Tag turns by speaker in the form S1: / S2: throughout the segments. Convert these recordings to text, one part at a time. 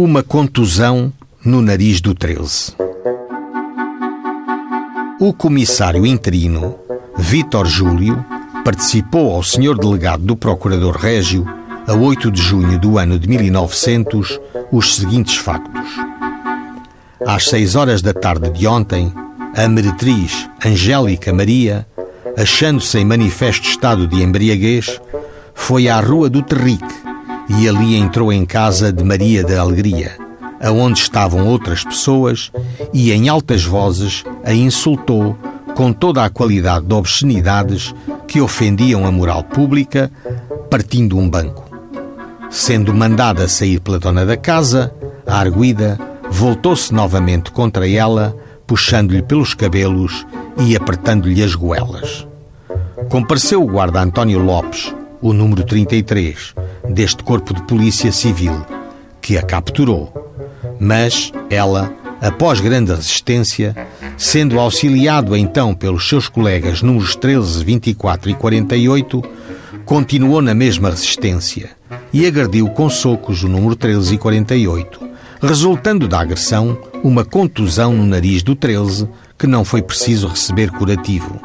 S1: Uma contusão no nariz do 13. O comissário interino, Vítor Júlio, participou ao senhor delegado do Procurador Régio, a 8 de junho do ano de 1900, os seguintes factos. Às seis horas da tarde de ontem, a meretriz Angélica Maria, achando-se em manifesto estado de embriaguez, foi à Rua do Terrique e ali entrou em casa de Maria da Alegria, aonde estavam outras pessoas, e em altas vozes a insultou com toda a qualidade de obscenidades que ofendiam a moral pública, partindo um banco. Sendo mandada sair pela dona da casa, a arguida voltou-se novamente contra ela, puxando-lhe pelos cabelos e apertando-lhe as goelas. Compareceu o guarda António Lopes, o número 33, deste Corpo de Polícia Civil, que a capturou. Mas ela, após grande resistência, sendo auxiliado então pelos seus colegas números 13, 24 e 48, continuou na mesma resistência e agrediu com socos o número 13 e 48, resultando da agressão uma contusão no nariz do 13 que não foi preciso receber curativo.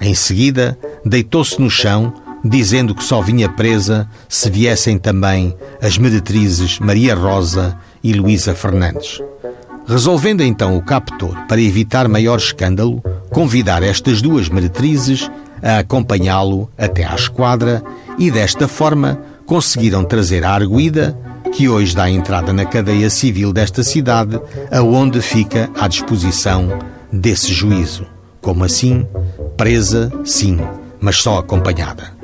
S1: Em seguida, deitou-se no chão dizendo que só vinha presa se viessem também as meretrizes Maria Rosa e Luísa Fernandes. Resolvendo então o captor, para evitar maior escândalo, convidar estas duas meretrizes a acompanhá-lo até à esquadra e desta forma conseguiram trazer a arguida, que hoje dá entrada na cadeia civil desta cidade, aonde fica à disposição desse juízo. Como assim? Presa, sim, mas só acompanhada.